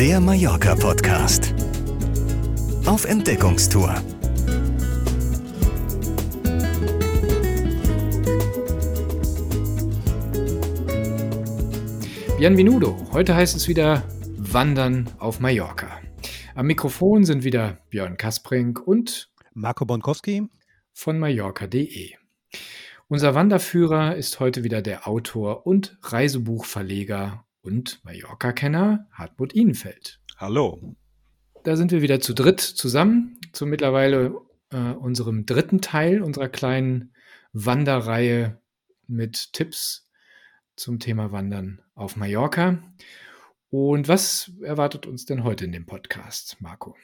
Der Mallorca Podcast. Auf Entdeckungstour. Bienvenudo. Heute heißt es wieder Wandern auf Mallorca. Am Mikrofon sind wieder Björn Kasprink und Marco Bonkowski von Mallorca.de. Unser Wanderführer ist heute wieder der Autor und Reisebuchverleger und Mallorca-Kenner Hartmut Ihnenfeld. Hallo. Da sind wir wieder zu dritt zusammen, zu mittlerweile äh, unserem dritten Teil unserer kleinen Wanderreihe mit Tipps zum Thema Wandern auf Mallorca. Und was erwartet uns denn heute in dem Podcast, Marco?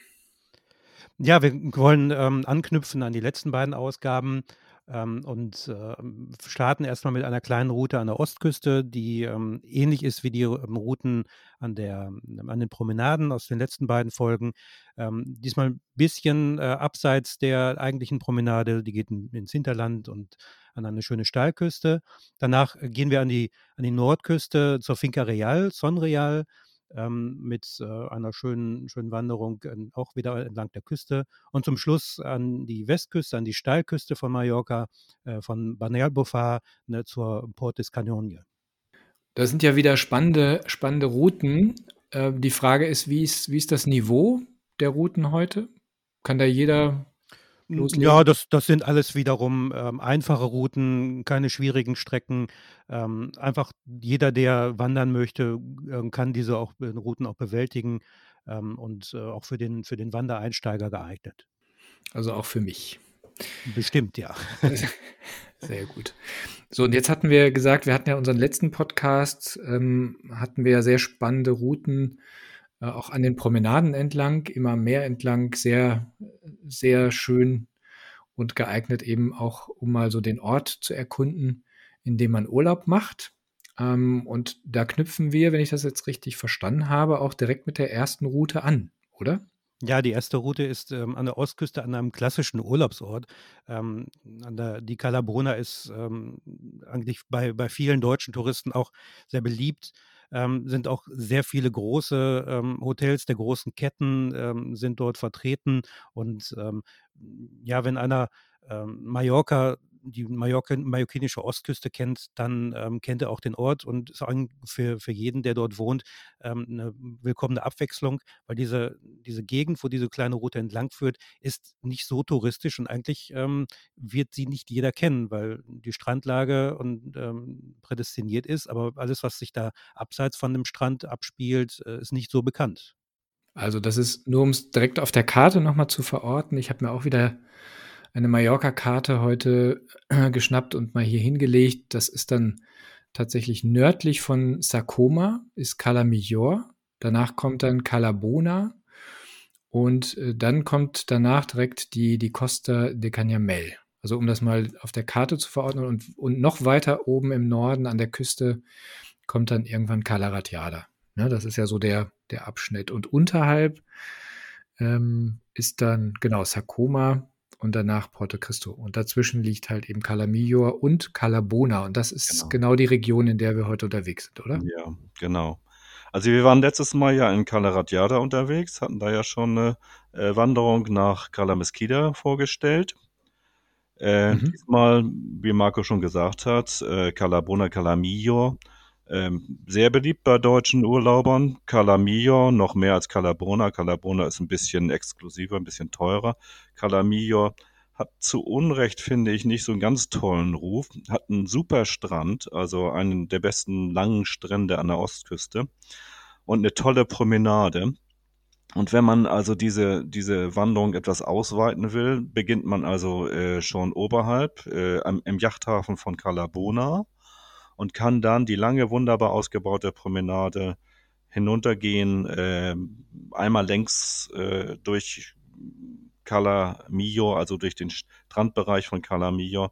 Ja, wir wollen ähm, anknüpfen an die letzten beiden Ausgaben ähm, und äh, starten erstmal mit einer kleinen Route an der Ostküste, die ähm, ähnlich ist wie die ähm, Routen an, der, an den Promenaden aus den letzten beiden Folgen. Ähm, diesmal ein bisschen äh, abseits der eigentlichen Promenade, die geht in, ins Hinterland und an eine schöne Steilküste. Danach gehen wir an die, an die Nordküste zur Finca Real, Son Real ähm, mit äh, einer schönen, schönen Wanderung äh, auch wieder entlang der Küste und zum Schluss an die Westküste, an die Steilküste von Mallorca, äh, von Balearbofar ne, zur Port des Canogne. Das sind ja wieder spannende, spannende Routen. Äh, die Frage ist wie, ist, wie ist das Niveau der Routen heute? Kann da jeder loslegen? Ja, das, das sind alles wiederum ähm, einfache Routen, keine schwierigen Strecken. Ähm, einfach jeder, der wandern möchte, äh, kann diese auch, äh, Routen auch bewältigen ähm, und äh, auch für den, für den Wandereinsteiger geeignet. Also auch für mich. Bestimmt, ja. Sehr gut. So, und jetzt hatten wir gesagt, wir hatten ja unseren letzten Podcast, ähm, hatten wir ja sehr spannende Routen auch an den Promenaden entlang, immer mehr entlang, sehr, sehr schön und geeignet eben auch, um mal so den Ort zu erkunden, in dem man Urlaub macht. Ähm, und da knüpfen wir, wenn ich das jetzt richtig verstanden habe, auch direkt mit der ersten Route an, oder? Ja, die erste Route ist ähm, an der Ostküste an einem klassischen Urlaubsort. Ähm, der, die Calabrona ist ähm, eigentlich bei, bei vielen deutschen Touristen auch sehr beliebt ähm, sind auch sehr viele große ähm, Hotels der großen Ketten ähm, sind dort vertreten. Und ähm, ja, wenn einer ähm, Mallorca die Mallorca, mallorquinische Ostküste kennt, dann ähm, kennt er auch den Ort und ist für, für jeden, der dort wohnt, ähm, eine willkommene Abwechslung, weil diese, diese Gegend, wo diese kleine Route entlang führt, ist nicht so touristisch und eigentlich ähm, wird sie nicht jeder kennen, weil die Strandlage und ähm, prädestiniert ist, aber alles, was sich da abseits von dem Strand abspielt, äh, ist nicht so bekannt. Also das ist nur, um es direkt auf der Karte nochmal zu verorten. Ich habe mir auch wieder eine Mallorca-Karte heute äh, geschnappt und mal hier hingelegt. Das ist dann tatsächlich nördlich von Sacoma, ist Cala Millor. Danach kommt dann Calabona und äh, dann kommt danach direkt die, die Costa de Canyamel. Also um das mal auf der Karte zu verordnen und, und noch weiter oben im Norden an der Küste kommt dann irgendwann Cala Ratjada. Ne, das ist ja so der, der Abschnitt. Und unterhalb ähm, ist dann genau Sacoma und danach Porto Cristo. Und dazwischen liegt halt eben Calamillor und Calabona. Und das ist genau. genau. die Region, in der wir heute unterwegs sind, oder? Ja, genau. Also wir waren letztes Mal ja in Cala unterwegs, hatten da ja schon eine äh, Wanderung nach Cala Mesquita vorgestellt. Äh, mhm. Diesmal, wie Marco schon gesagt hat, äh, Calabona, Calamillo ähm, sehr beliebt bei deutschen Urlaubern. Calamillo noch mehr als Calabrona. Calabrona ist ein bisschen exklusiver, ein bisschen teurer. Calamillo hat zu Unrecht, finde ich, nicht so einen ganz tollen Ruf. Hat einen super Strand, also einen der besten langen Strände an der Ostküste und eine tolle Promenade. Und wenn man also diese, diese Wanderung etwas ausweiten will, beginnt man also äh, schon oberhalb äh, am, im Yachthafen von Calabona und kann dann die lange, wunderbar ausgebaute Promenade hinuntergehen, äh, einmal längs äh, durch Calamillo, also durch den Strandbereich von Calamillo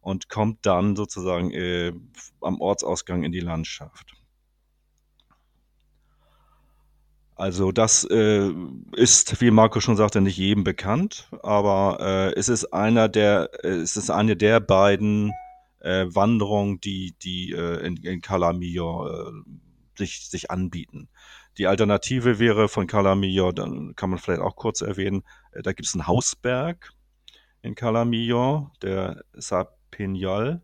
und kommt dann sozusagen äh, am Ortsausgang in die Landschaft. Also das äh, ist, wie Marco schon sagte, nicht jedem bekannt, aber äh, es ist einer der, es ist eine der beiden äh, Wanderung, die, die äh, in, in Calamillo äh, sich, sich anbieten. Die Alternative wäre von Calamillo, dann kann man vielleicht auch kurz erwähnen, äh, da gibt es einen Hausberg in Calamillo, der Sapinal.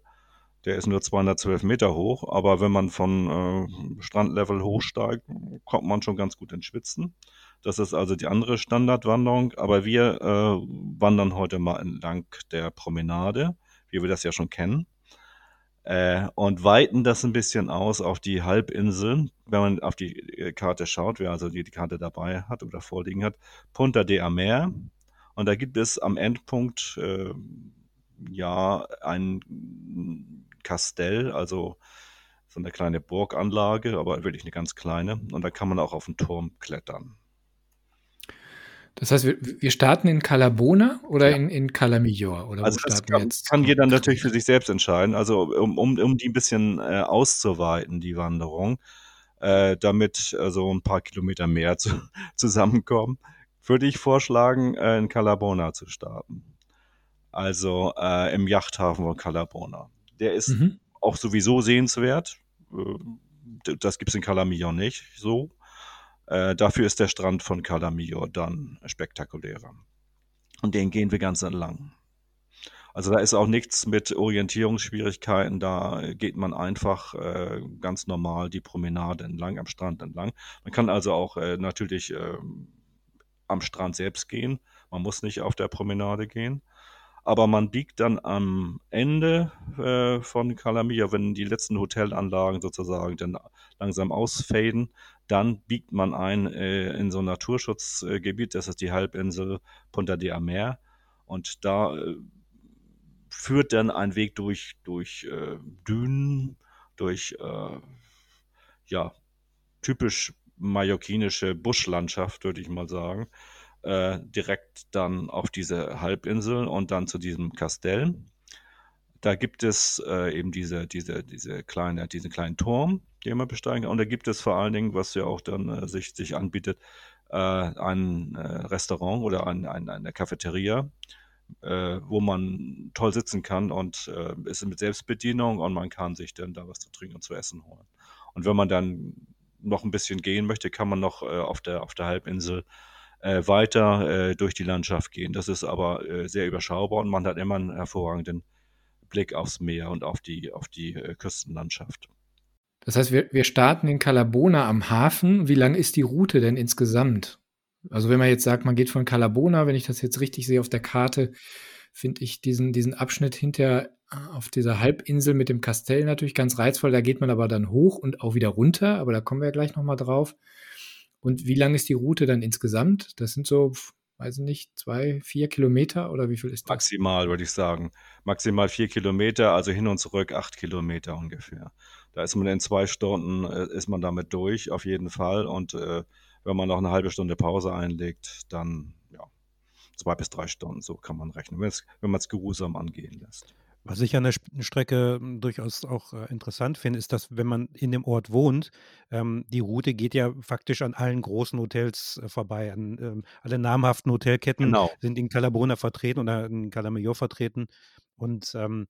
Der ist nur 212 Meter hoch, aber wenn man von äh, Strandlevel hochsteigt, kommt man schon ganz gut ins Schwitzen. Das ist also die andere Standardwanderung, aber wir äh, wandern heute mal entlang der Promenade, wie wir das ja schon kennen äh, und weiten das ein bisschen aus auf die Halbinsel. Wenn man auf die äh, Karte schaut, wer also die, Karte dabei hat oder vorliegen hat, Punta de Amer. Und da gibt es am Endpunkt äh, ja ein Kastell, also so eine kleine Burganlage, aber wirklich eine ganz kleine. Und da kann man auch auf den Turm klettern. Das heißt, wir, wir starten in Calabona oder ja. in, in Calamillor? Oder also das kann, kann, jeder natürlich für sich selbst entscheiden. Also um, um, um die ein bisschen äh, auszuweiten, die Wanderung, äh, damit äh, so ein paar Kilometer mehr zu, zusammenkommen, würde ich vorschlagen, äh, in Calabona zu starten. Also äh, im Yachthafen von Calabona. Der ist mhm. auch sowieso sehenswert. Äh, das gibt es in Calamillor nicht so. Äh, dafür ist der Strand von Calamillo dann spektakulärer. Und den gehen wir ganz entlang. Also da ist auch nichts mit Orientierungsschwierigkeiten, da geht man einfach äh, ganz normal die Promenade entlang, am Strand entlang. Man kann also auch äh, natürlich äh, am Strand selbst gehen, man muss nicht auf der Promenade gehen. Aber man biegt dann am Ende äh, von Calamia, wenn die letzten Hotelanlagen sozusagen dann langsam ausfaden, dann biegt man ein äh, in so ein Naturschutzgebiet, das ist die Halbinsel Punta de Amer. Und da äh, führt dann ein Weg durch, durch äh, Dünen, durch äh, ja, typisch mallorquinische Buschlandschaft, würde ich mal sagen, äh, direkt dann auf diese Halbinsel und dann zu diesem Kastell. Da gibt es äh, eben diese, diese, diese kleine, diesen kleinen Turm, den man besteigen kann. Und da gibt es vor allen Dingen, was ja auch dann äh, sich, sich anbietet, äh, ein äh, Restaurant oder ein, ein, eine Cafeteria, äh, wo man toll sitzen kann und äh, ist mit Selbstbedienung und man kann sich dann da was zu trinken und zu essen holen. Und wenn man dann noch ein bisschen gehen möchte, kann man noch auf, der, auf der Halbinsel weiter durch die Landschaft gehen. Das ist aber sehr überschaubar und man hat immer einen hervorragenden Blick aufs Meer und auf die, auf die äh, Küstenlandschaft. Das heißt, wir, wir starten in Calabona am Hafen. Wie lang ist die Route denn insgesamt? Also wenn man jetzt sagt, man geht von Calabona, wenn ich das jetzt richtig sehe auf der Karte, finde ich diesen, diesen Abschnitt hinter äh, auf dieser Halbinsel mit dem Kastell natürlich ganz reizvoll. Da geht man aber dann hoch und auch wieder runter, aber da kommen wir ja gleich nochmal drauf. Und wie lang ist die Route dann insgesamt? Das sind so weiß ich nicht, zwei, vier Kilometer oder wie viel ist das? Maximal, würde ich sagen. Maximal vier Kilometer, also hin und zurück acht Kilometer ungefähr. Da ist man in zwei Stunden, äh, ist man damit durch, auf jeden Fall. Und äh, wenn man noch eine halbe Stunde Pause einlegt, dann ja, zwei bis drei Stunden, so kann man rechnen, wenn man es geruhsam angehen lässt. Was ich an der Strecke hm, durchaus auch äh, interessant finde, ist, dass wenn man in dem Ort wohnt, ähm, die Route geht ja faktisch an allen großen Hotels äh, vorbei. An, ähm, alle namhaften Hotelketten Genau. sind in Calabona vertreten oder in Calamayor vertreten. Und ähm,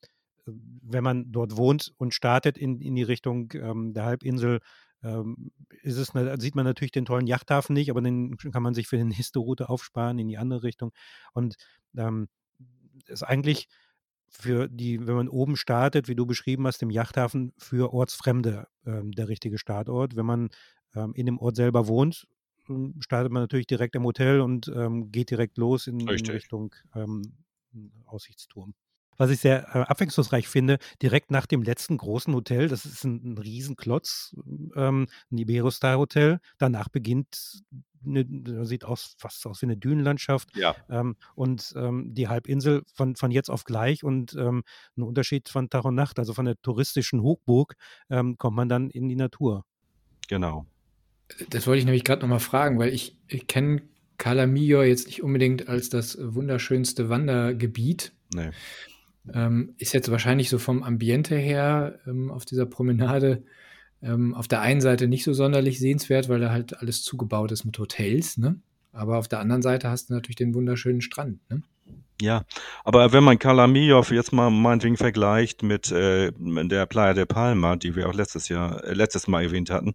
wenn man dort wohnt und startet in, in die Richtung ähm, der Halbinsel, ähm, ist es, sieht man natürlich den tollen Yachthafen nicht, aber den kann man sich für die nächste Route aufsparen in die andere Richtung. Und ähm, ist eigentlich für die, wenn man oben startet, wie du beschrieben hast, im Yachthafen, für Ortsfremde ähm, der richtige Startort. Wenn man ähm, in dem Ort selber wohnt, hm, startet man natürlich direkt im Hotel und ähm, geht direkt los in, in Richtung ähm, Aussichtsturm. Was ich sehr äh, abwechslungsreich finde, direkt nach dem letzten großen Hotel, das ist ein, ein Riesenklotz, ähm, ein Iberostar Hotel. Danach beginnt eine, sieht aus, fast aus wie eine Dünenlandschaft. Ja. Ähm, und ähm, die Halbinsel von, von jetzt auf gleich und ähm, ein Unterschied von Tag und Nacht, also von der touristischen Hochburg, ähm, kommt man dann in die Natur. Genau. Das wollte ich nämlich gerade nochmal fragen, weil ich, ich kenne Calamillo jetzt nicht unbedingt als das wunderschönste Wandergebiet. Nee. Ähm, ist jetzt wahrscheinlich so vom Ambiente her ähm, auf dieser Promenade ähm, auf der einen Seite nicht so sonderlich sehenswert, weil da halt alles zugebaut ist mit Hotels, ne? Aber auf der anderen Seite hast du natürlich den wunderschönen Strand, ne? Ja, aber wenn man Calamillo jetzt mal meinetwegen vergleicht mit äh, der Playa de Palma, die wir auch letztes Jahr, äh, letztes Mal erwähnt hatten,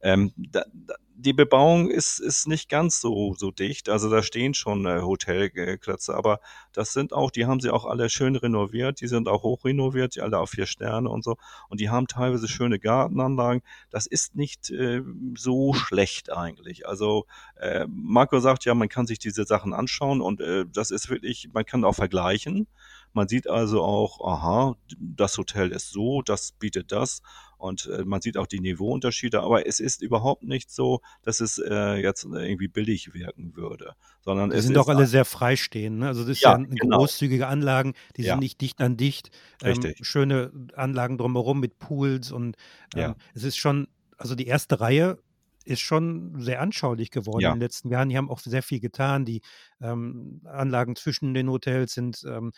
ähm, da, da, die Bebauung ist, ist nicht ganz so, so dicht. Also da stehen schon äh, Hotelklötze, aber das sind auch, die haben sie auch alle schön renoviert, die sind auch hoch renoviert, die alle auf vier Sterne und so. Und die haben teilweise schöne Gartenanlagen. Das ist nicht äh, so schlecht eigentlich. Also äh, Marco sagt ja, man kann sich diese Sachen anschauen und äh, das ist wirklich, man kann auch vergleichen. Man sieht also auch, aha, das Hotel ist so, das bietet das und äh, man sieht auch die Niveauunterschiede, aber es ist überhaupt nicht so, dass es äh, jetzt irgendwie billig wirken würde, sondern die es sind auch alle sehr freistehend. Ne? Also das ja, ja genau. großzügige Anlagen, die ja. sind nicht dicht an dicht. Ähm, schöne Anlagen drumherum mit Pools und ähm, ja. es ist schon, also die erste Reihe ist schon sehr anschaulich geworden ja. in den letzten Jahren. Die haben auch sehr viel getan. Die ähm, Anlagen zwischen den Hotels sind ähm,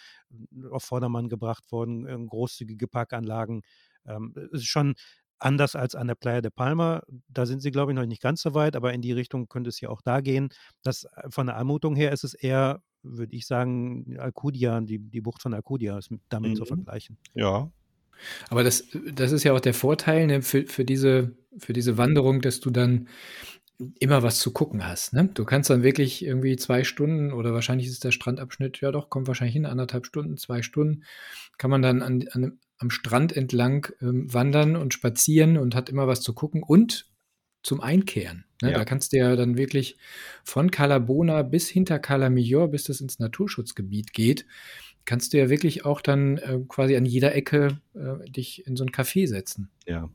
auf Vordermann gebracht worden, ähm, großzügige Parkanlagen. Ähm, es ist schon anders als an der Playa de Palma. Da sind sie, glaube ich, noch nicht ganz so weit, aber in die Richtung könnte es ja auch da gehen. Das, äh, von der Anmutung her ist es eher, würde ich sagen, Alcudia, die, die Bucht von Alcudia ist damit mhm. zu vergleichen. Ja, aber das, das ist ja auch der Vorteil ne, für, für, diese, für diese Wanderung, dass du dann immer was zu gucken hast. Ne? Du kannst dann wirklich irgendwie zwei Stunden oder wahrscheinlich ist der Strandabschnitt, ja doch, kommt wahrscheinlich hin, anderthalb Stunden, zwei Stunden, kann man dann an, an, am Strand entlang ähm, wandern und spazieren und hat immer was zu gucken und zum Einkehren. Ne? Ja. Da kannst du ja dann wirklich von Calabona bis hinter Calamillor, bis das ins Naturschutzgebiet geht, kannst du ja wirklich auch dann äh, quasi an jeder Ecke äh, dich in so ein Café setzen. Ja.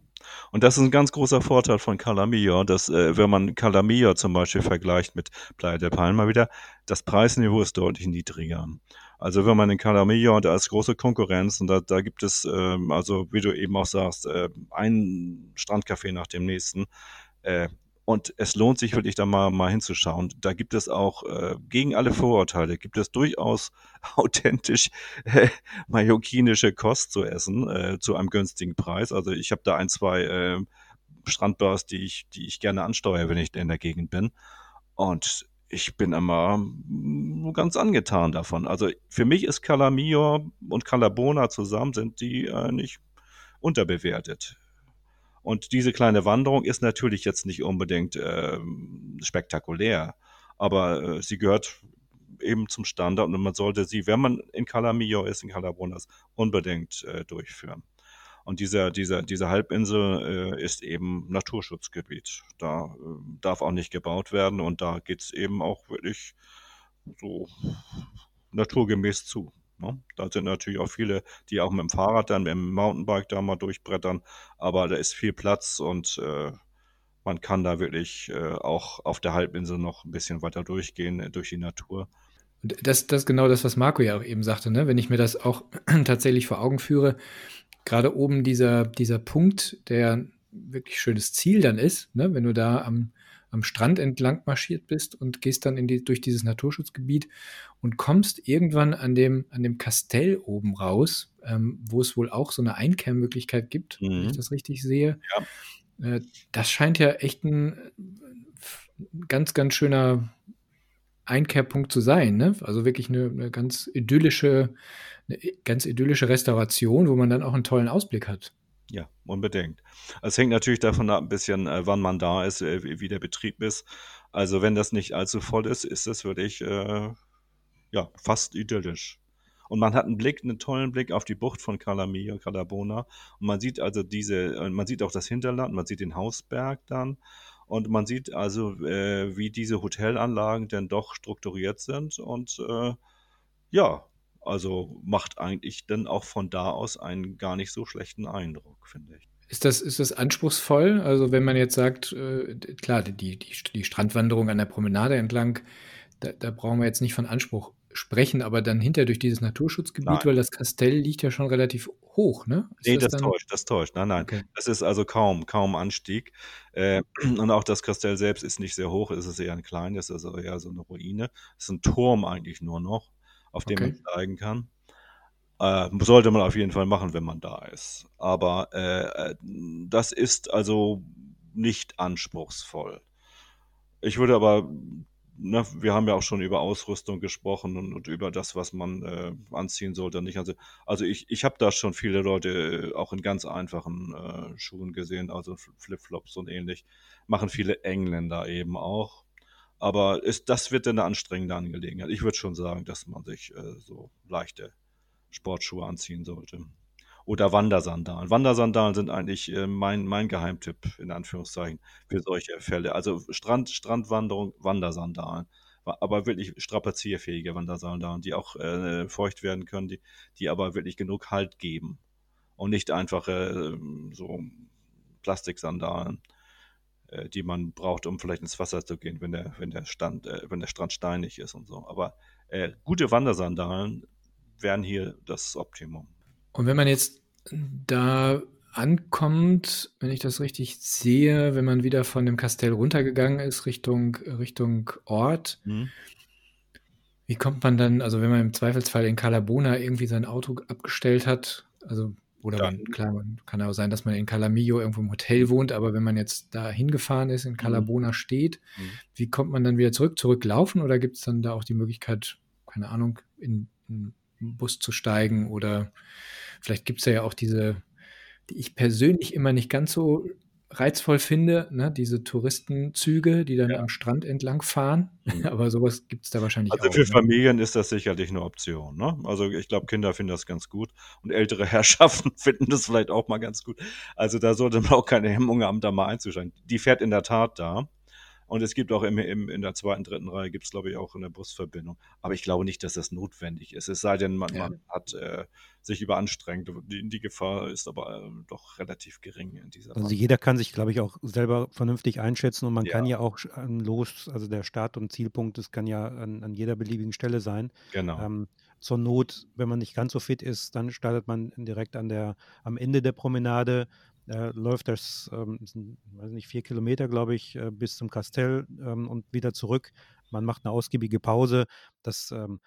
Und das ist ein ganz großer Vorteil von Calamia, dass äh, wenn man Calamia zum Beispiel vergleicht mit Playa del Palma wieder, das Preisniveau ist deutlich niedriger. Also wenn man in Calamia, da ist große Konkurrenz und da, da gibt es, ähm, also wie du eben auch sagst, äh, ein Strandcafé nach dem nächsten. Äh, und es lohnt sich wirklich da mal, mal hinzuschauen. Da gibt es auch äh, gegen alle Vorurteile, gibt es durchaus authentisch äh, mallorquinische Kost zu essen äh, zu einem günstigen Preis. Also ich habe da ein, zwei äh, Strandbars, die ich, die ich gerne ansteuere, wenn ich in der Gegend bin. Und ich bin immer ganz angetan davon. Also für mich ist Calamio und Calabona zusammen sind die äh, nicht unterbewertet. Und diese kleine Wanderung ist natürlich jetzt nicht unbedingt äh, spektakulär, aber äh, sie gehört eben zum Standard und man sollte sie, wenn man in Calamillo ist, in Calabonas, unbedingt äh, durchführen. Und dieser, dieser, diese Halbinsel äh, ist eben Naturschutzgebiet. Da äh, darf auch nicht gebaut werden und da geht es eben auch wirklich so naturgemäß zu. Ne? Da sind natürlich auch viele, die auch mit dem Fahrrad dann, mit dem Mountainbike da mal durchbrettern, aber da ist viel Platz und äh, man kann da wirklich äh, auch auf der Halbinsel noch ein bisschen weiter durchgehen äh, durch die Natur. Das, ist genau das, was Marco ja auch eben sagte, ne? wenn ich mir das auch tatsächlich vor Augen führe, gerade oben dieser, dieser Punkt, der wirklich schönes Ziel dann ist, ne? wenn du da am, am Strand entlang marschiert bist und gehst dann in die, durch dieses Naturschutzgebiet und kommst irgendwann an dem, an dem Kastell oben raus, ähm, wo es wohl auch so eine Einkehrmöglichkeit gibt, mhm. wenn ich das richtig sehe. Ja. Äh, das scheint ja echt ein ganz, ganz schöner Einkehrpunkt zu sein. Ne? Also wirklich eine, eine ganz idyllische, eine ganz idyllische Restauration, wo man dann auch einen tollen Ausblick hat. Ja, unbedingt. Es hängt natürlich davon ab, ein bisschen, äh, wann man da ist, äh, wie der Betrieb ist. Also wenn das nicht allzu voll ist, ist es wirklich äh, ja, fast idyllisch. Und man hat einen Blick, einen tollen Blick auf die Bucht von Calamia, Calabona. Und man sieht also diese, äh, man sieht auch das Hinterland, man sieht den Hausberg dann. Und man sieht also, äh, wie diese Hotelanlagen denn doch strukturiert sind. Und äh, ja, also macht eigentlich dann auch von da aus einen gar nicht so schlechten Eindruck, finde ich. Ist das, ist das anspruchsvoll? Also wenn man jetzt sagt, äh, klar, die, die, die Strandwanderung an der Promenade entlang, da, da, brauchen wir jetzt nicht von Anspruch sprechen, aber dann hinter durch dieses Naturschutzgebiet, nein. weil das Kastell liegt ja schon relativ hoch, ne? Ist nee, das, das täuscht, das täuscht. Nein, nein. Okay. Das ist also kaum, kaum Anstieg. Äh, und auch das Kastell selbst ist nicht sehr hoch, es ist eher ein kleines, also eher so eine Ruine. Es ist ein Turm eigentlich nur noch auf dem okay. man steigen kann. Äh, sollte man auf jeden Fall machen, wenn man da ist. Aber äh, äh, das ist also nicht anspruchsvoll. Ich würde aber ne, wir haben ja auch schon über Ausrüstung gesprochen und, und über das, was man äh, anziehen sollte. Nicht? Also, also ich, ich habe da schon viele Leute äh, auch in ganz einfachen äh, Schuhen gesehen, also Flipflops und ähnlich. Machen viele Engländer eben auch. Aber ist, das wird eine anstrengende Angelegenheit. Ich würde schon sagen, dass man sich äh, so leichte Sportschuhe anziehen sollte oder Wandersandalen. Wandersandalen sind eigentlich äh, mein, mein Geheimtipp, in Anführungszeichen, für solche Fälle. Also Strand, Strandwanderung, Wandersandalen. Aber wirklich strapazierfähige Wandersandalen, die auch äh, feucht werden können, die, die aber wirklich genug Halt geben. Und nicht einfach äh, so Plastiksandalen, äh, die man braucht, um vielleicht ins Wasser zu gehen, wenn der, wenn der, Stand, äh, wenn der Strand steinig ist und so. Aber gute Wandersandalen wären hier das Optimum. Und wenn man jetzt da ankommt, wenn ich das richtig sehe, wenn man wieder von dem Kastell runtergegangen ist Richtung, Richtung Ort, mhm. wie kommt man dann, also wenn man im Zweifelsfall in Calabona irgendwie sein Auto abgestellt hat, also oder man, klar, man, kann auch sein, dass man in Calamillo irgendwo im Hotel wohnt, aber wenn man jetzt da hingefahren ist, in Calabona mhm. steht, mhm. wie kommt man dann wieder zurück? Zurücklaufen oder gibt es dann da auch die Möglichkeit, keine Ahnung, in, in Bus zu steigen oder vielleicht gibt es ja auch diese, die ich persönlich immer nicht ganz so reizvoll finde, ne? diese Touristenzüge, die dann ja. am Strand entlang fahren. Mhm. Aber sowas gibt es da wahrscheinlich also auch. Also für ne? Familien ist das sicherlich eine Option. Ne? Also ich glaube, Kinder finden das ganz gut und ältere Herrschaften finden das vielleicht auch mal ganz gut. Also da sollte man auch keine Hemmung haben, da mal einzusteigen. Die fährt in der Tat da. Und es gibt auch im, im, in der zweiten, dritten Reihe gibt es, glaube ich, auch eine Busverbindung. Aber ich glaube nicht, dass das notwendig ist. Es sei denn, man, ja. man hat äh, sich überanstrengt. Die, die Gefahr ist aber äh, doch relativ gering in dieser Also Bahn. jeder kann sich, glaube ich, auch selber vernünftig einschätzen und man ja. kann ja auch los, also der Start- und Zielpunkt, das kann ja an, an jeder beliebigen Stelle sein. Genau. Ähm, zur Not, wenn man nicht ganz so fit ist, dann startet man direkt an der, am Ende der Promenade äh, läuft das, ähm, sind, weiß nicht, vier Kilometer, glaube ich, äh, bis zum Kastell ähm, und wieder zurück. Man macht eine ausgiebige Pause. Das, ähm,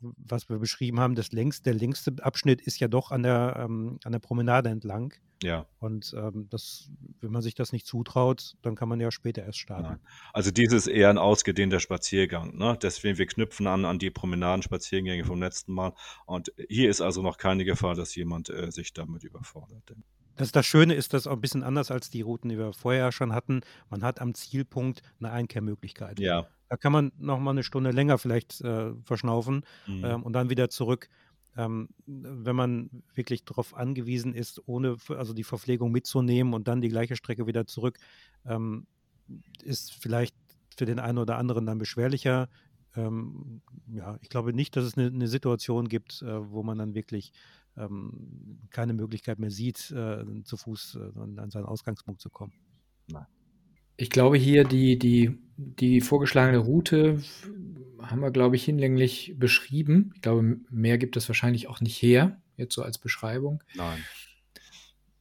was wir beschrieben haben, das längste, der längste Abschnitt ist ja doch an der, ähm, an der Promenade entlang. Ja. Und ähm, das, wenn man sich das nicht zutraut, dann kann man ja später erst starten. Nein. Also dies ist eher ein ausgedehnter Spaziergang. Ne? Deswegen, wir knüpfen an an die Promenadenspaziergänge vom letzten Mal. Und hier ist also noch keine Gefahr, dass jemand äh, sich damit überfordert. Das, das Schöne ist, dass auch ein bisschen anders als die Routen, die wir vorher schon hatten. Man hat am Zielpunkt eine Einkehrmöglichkeit. Ja. Da kann man noch mal eine Stunde länger vielleicht äh, verschnaufen mhm. ähm, und dann wieder zurück. Ähm, wenn man wirklich darauf angewiesen ist, ohne also die Verpflegung mitzunehmen und dann die gleiche Strecke wieder zurück, ähm, ist vielleicht für den einen oder anderen dann beschwerlicher. Ähm, ja, ich glaube nicht, dass es eine, eine Situation gibt, äh, wo man dann wirklich ähm, keine Möglichkeit mehr sieht, äh, zu Fuß äh, an seinen Ausgangspunkt zu kommen. Nein. Ich glaube hier die, die, die vorgeschlagene Route haben wir, glaube ich, hinlänglich beschrieben. Ich glaube, mehr gibt es wahrscheinlich auch nicht her, jetzt so als Beschreibung. Nein.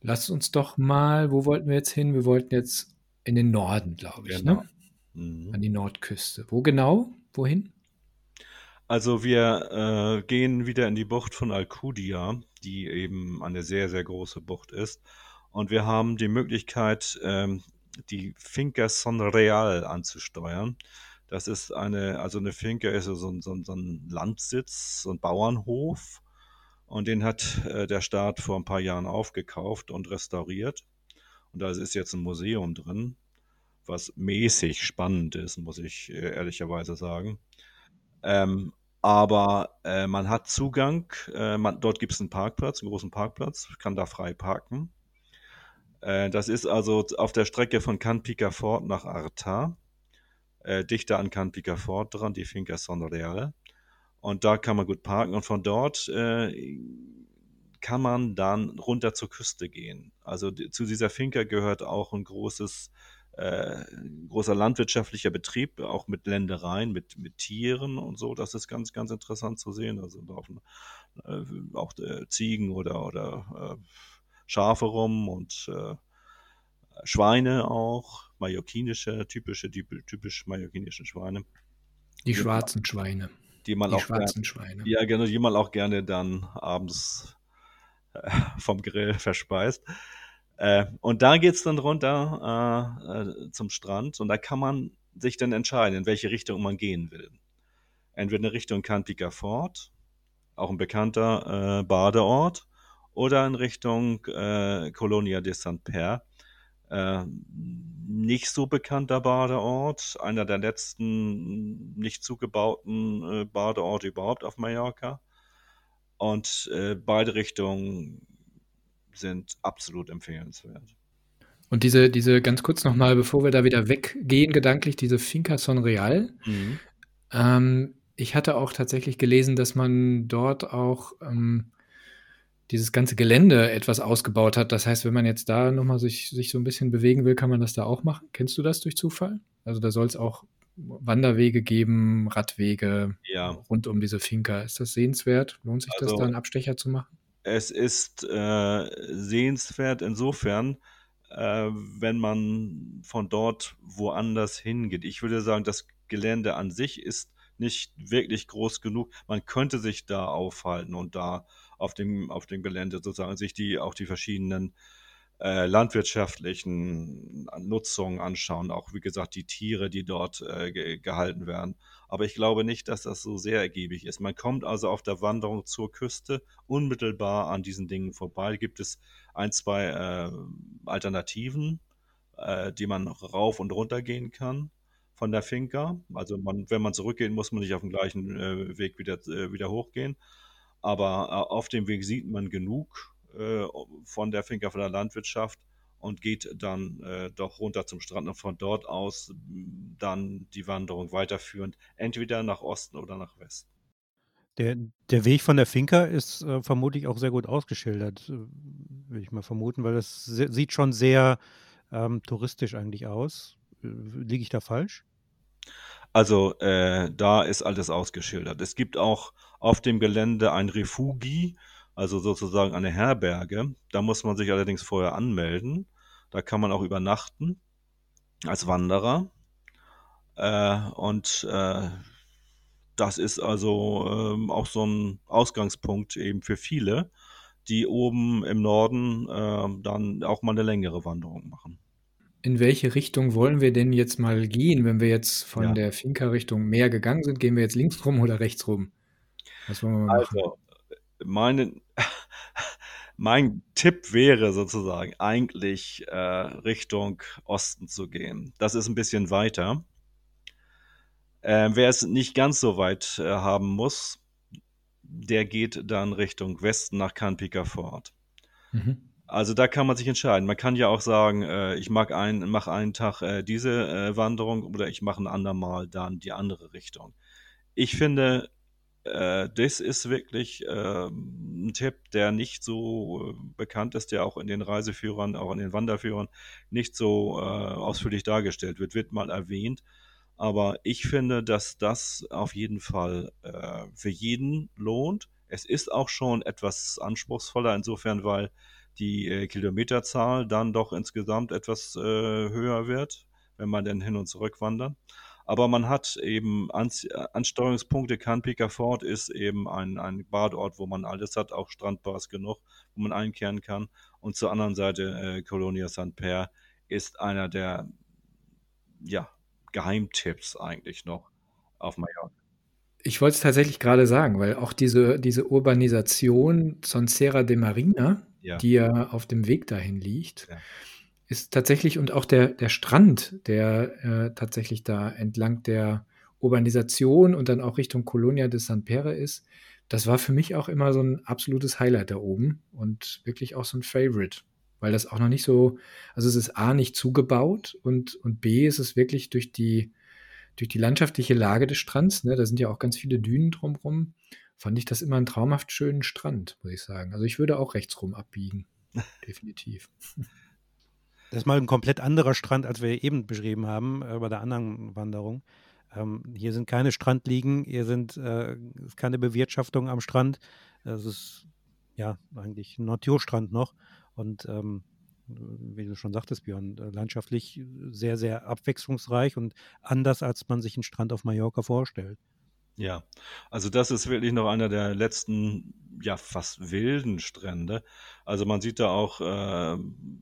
Lasst uns doch mal, wo wollten wir jetzt hin? Wir wollten jetzt in den Norden, glaube ich, ne? genau. ne? Mhm. An die Nordküste. Wo genau? Wohin? Also wir äh, gehen wieder in die Bucht von Alcudia, die eben eine sehr, sehr große Bucht ist. Und wir haben die Möglichkeit, ähm, die Finca Son Real anzusteuern. Das ist eine, also eine Finca ist so, so, so ein Landsitz, so ein Bauernhof. Und den hat äh, der Staat vor ein paar Jahren aufgekauft und restauriert. Und da ist jetzt ein Museum drin, was mäßig spannend ist, muss ich äh, ehrlicherweise sagen. Ähm, aber äh, man hat Zugang, äh, man, dort gibt es einen Parkplatz, einen großen Parkplatz, kann da frei parken. Äh, das ist also auf der Strecke von Can Picafort nach Arta, äh, dichter an Can Picafort dran, die Finca Son Real. Und da kann man gut parken und von dort äh, kann man dann runter zur Küste gehen. Also zu dieser Finca gehört auch ein großes äh, großer landwirtschaftlicher Betrieb, auch mit Ländereien, mit, mit Tieren und so. Das ist ganz, ganz interessant zu sehen. Also laufen äh, auch äh, Ziegen oder, oder äh, Schafe rum und äh, Schweine auch, mallorquinische, typische, die typisch mallorquinischen Schweine. Die schwarzen Schweine. Die man die auch schwarzen gerne, Schweine. Ja, genau, die man auch gerne dann abends äh, vom Grill verspeist. Äh, und da geht es dann runter äh, äh, zum Strand und da kann man sich dann entscheiden, in welche Richtung man gehen will. Entweder in Richtung Can Picafort, auch ein bekannter äh, Badeort, oder in Richtung äh, Colonia de Saint-Père, äh, nicht so bekannter Badeort, einer der letzten nicht zugebauten äh, Badeorte überhaupt auf Mallorca. Und äh, beide Richtungen sind absolut empfehlenswert. Und diese, diese ganz kurz nochmal, bevor wir da wieder weggehen, gedanklich, diese Finca Son Real. Mhm. Ähm, ich hatte auch tatsächlich gelesen, dass man dort auch ähm, dieses ganze Gelände etwas ausgebaut hat. Das heißt, wenn man jetzt da nochmal sich, sich so ein bisschen bewegen will, kann man das da auch machen. Kennst du das durch Zufall? Also da soll es auch Wanderwege geben, Radwege ja. rund um diese Finca. Ist das sehenswert? Lohnt sich also, das da einen Abstecher zu machen? Es ist äh, sehenswert insofern, äh, wenn man von dort woanders hingeht. Ich würde sagen, das Gelände an sich ist nicht wirklich groß genug. Man könnte sich da aufhalten und da auf dem, auf dem Gelände sozusagen sich die, auch die verschiedenen äh, landwirtschaftlichen Nutzungen anschauen, auch wie gesagt die Tiere, die dort äh, ge gehalten werden. Aber ich glaube nicht, dass das so sehr ergiebig ist. Man kommt also auf der Wanderung zur Küste unmittelbar an diesen Dingen vorbei. Gibt es ein, zwei äh, Alternativen, äh, die man rauf und runter gehen kann von der Finca. Also man, wenn man zurückgehen, muss man nicht auf dem gleichen äh, Weg wieder, äh, wieder hochgehen. Aber äh, auf dem Weg sieht man genug äh, von der Finca, von der Landwirtschaft und geht dann äh, doch runter zum Strand und von dort aus dann die Wanderung weiterführend, entweder nach Osten oder nach Westen. Der, der Weg von der Finca ist äh, vermutlich auch sehr gut ausgeschildert, äh, würde ich mal vermuten, weil es sieht schon sehr ähm, touristisch eigentlich aus. Äh, liege ich da falsch? Also äh, da ist alles ausgeschildert. Es gibt auch auf dem Gelände ein Refugi, also sozusagen eine Herberge. Da muss man sich allerdings vorher anmelden. Da kann man auch übernachten als Wanderer. Äh, und äh, das ist also äh, auch so ein Ausgangspunkt eben für viele, die oben im Norden äh, dann auch mal eine längere Wanderung machen. In welche Richtung wollen wir denn jetzt mal gehen, wenn wir jetzt von ja. der Finca Richtung Meer gegangen sind? Gehen wir jetzt links rum oder rechts rum? Was wollen wir mal machen? Also, meine, mein Tipp wäre sozusagen eigentlich äh, Richtung Osten zu gehen. Das ist ein bisschen weiter. Äh, wer es nicht ganz so weit äh, haben muss, der geht dann Richtung Westen nach Canpica Fort. Mhm. Also da kann man sich entscheiden. Man kann ja auch sagen, äh, ich mag ein, mache einen Tag äh, diese äh, Wanderung oder ich mache ein andermal dann die andere Richtung. Ich finde, äh, das ist wirklich ähm, ein Tipp, der nicht so äh, bekannt ist, der auch in den Reiseführern, auch in den Wanderführern nicht so äh, ausführlich dargestellt wird, wird mal erwähnt. Aber ich finde, dass das auf jeden Fall äh, für jeden lohnt. Es ist auch schon etwas anspruchsvoller insofern, weil die äh, Kilometerzahl dann doch insgesamt etwas äh, höher wird, wenn man denn hin und zurück wandert. Aber man hat eben Ansteuerungspunkte. Canpica Fort ist eben ein, ein Badort, wo man alles hat, auch Strandbars genug, wo man einkehren kann. Und zur anderen Seite äh, Colonia St. Per ist einer der ja, Geheimtipps eigentlich noch auf Mallorca. Ich wollte es tatsächlich gerade sagen, weil auch diese, diese Urbanisation Sonserra de Marina, ja. die ja auf dem Weg dahin liegt, ja. Ist tatsächlich und auch der, der Strand, der äh, tatsächlich da entlang der Urbanisation und dann auch Richtung Colonia de San Pere ist, das war für mich auch immer so ein absolutes Highlight da oben und wirklich auch so ein Favorite, weil das auch noch nicht so, also es ist A nicht zugebaut und, und B ist es wirklich durch die, durch die landschaftliche Lage des Strands, ne, da sind ja auch ganz viele Dünen drumherum, fand ich das immer einen traumhaft schönen Strand, muss ich sagen. Also ich würde auch rechtsrum abbiegen. Definitiv. Das ist mal ein komplett anderer Strand, als wir eben beschrieben haben äh, bei der anderen Wanderung. Ähm, hier sind keine Strandliegen, hier sind äh, keine Bewirtschaftung am Strand. Es ist ja eigentlich ein Naturstrand noch. Und ähm, wie du schon sagtest, Björn, äh, landschaftlich sehr, sehr abwechslungsreich und anders, als man sich einen Strand auf Mallorca vorstellt. Ja, also das ist wirklich noch einer der letzten, ja, fast wilden Strände. Also man sieht da auch äh,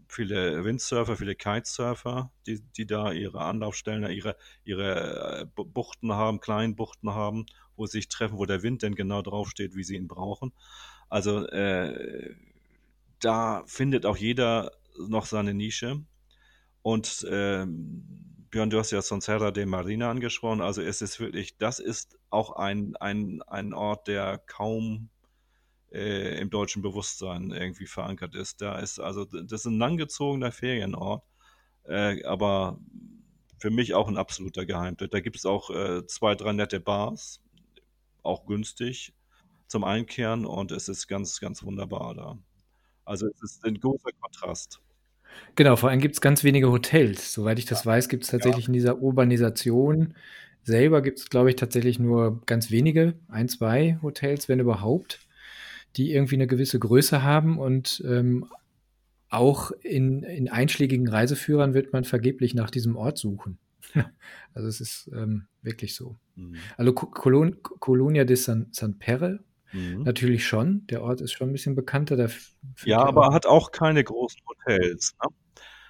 viele Windsurfer, viele Kitesurfer, die, die da ihre Anlaufstellen, ihre, ihre äh, Buchten haben, kleinen Buchten haben, wo sie sich treffen, wo der Wind denn genau draufsteht, wie sie ihn brauchen. Also äh, da findet auch jeder noch seine Nische. Und ähm, Björn, du hast ja Sonserra de Marina angesprochen. Also es ist wirklich, das ist auch ein, ein, ein Ort, der kaum äh, im deutschen Bewusstsein irgendwie verankert ist. Da ist also, das ist ein langgezogener Ferienort, äh, aber für mich auch ein absoluter Geheimtipp. Da gibt es auch äh, zwei, drei nette Bars, auch günstig zum Einkehren und es ist ganz, ganz wunderbar da. Also es ist ein großer Kontrast. Genau, vor allem gibt es ganz wenige Hotels. Soweit ich das weiß, gibt es tatsächlich in dieser Urbanisation selber gibt es, glaube ich, tatsächlich nur ganz wenige, ein, zwei Hotels, wenn überhaupt, die irgendwie eine gewisse Größe haben und ähm, auch in, in einschlägigen Reiseführern wird man vergeblich nach diesem Ort suchen. also es ist ähm, wirklich so. Mhm. Also Colon Colonia de San, San Perre Mhm. Natürlich schon. Der Ort ist schon ein bisschen bekannter. Da ja, aber hat auch keine großen Hotels. Ne?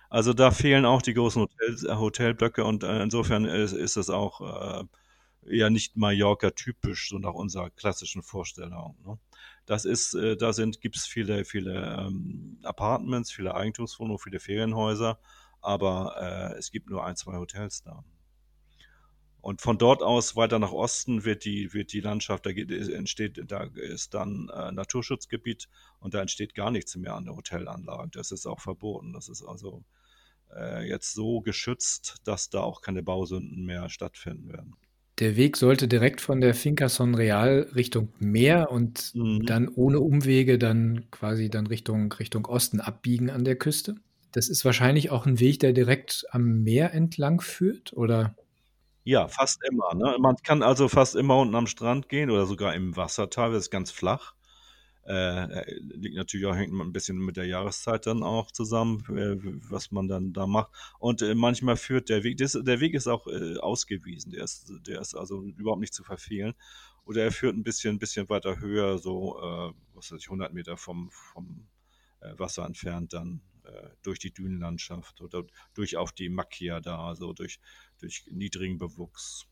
Also da fehlen auch die großen Hotels, äh, Hotelblöcke und äh, insofern ist, ist es auch äh, ja nicht Mallorca-typisch, so nach unserer klassischen Vorstellung. Ne? Das ist, äh, da sind, gibt es viele, viele ähm, Apartments, viele Eigentumswohnungen, viele Ferienhäuser, aber äh, es gibt nur ein, zwei Hotels da. Und von dort aus weiter nach Osten wird die, wird die Landschaft, da geht, entsteht, da ist dann äh, Naturschutzgebiet und da entsteht gar nichts mehr an der Hotelanlage. Das ist auch verboten. Das ist also äh, jetzt so geschützt, dass da auch keine Bausünden mehr stattfinden werden. Der Weg sollte direkt von der Finca Son Real Richtung Meer und mhm. dann ohne Umwege dann quasi dann Richtung, Richtung Osten abbiegen an der Küste. Das ist wahrscheinlich auch ein Weg, der direkt am Meer entlang führt, oder? Ja, fast immer, ne? Man kann also fast immer unten am Strand gehen oder sogar im Wasser teilweise ganz flach. Äh, äh, liegt natürlich auch hängt ein bisschen mit der Jahreszeit dann auch zusammen, äh, was man dann da macht. Und äh, manchmal führt der Weg, das, der Weg ist auch äh, ausgewiesen, der ist, der ist also überhaupt nicht zu verfehlen. Oder er führt ein bisschen, bisschen weiter höher, so, äh, was weiß ich, 100 Meter vom, vom Wasser entfernt dann durch die Dünenlandschaft oder durch auf die Macchia da, also durch, durch niedrigen Bewuchs.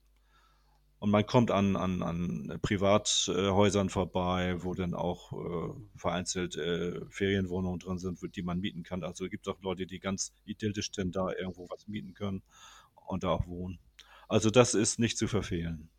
Und man kommt an, an, an Privathäusern vorbei, wo dann auch äh, vereinzelt äh, Ferienwohnungen drin sind, die man mieten kann. Also es gibt auch Leute, die ganz idyllisch denn da irgendwo was mieten können und da auch wohnen. Also das ist nicht zu verfehlen.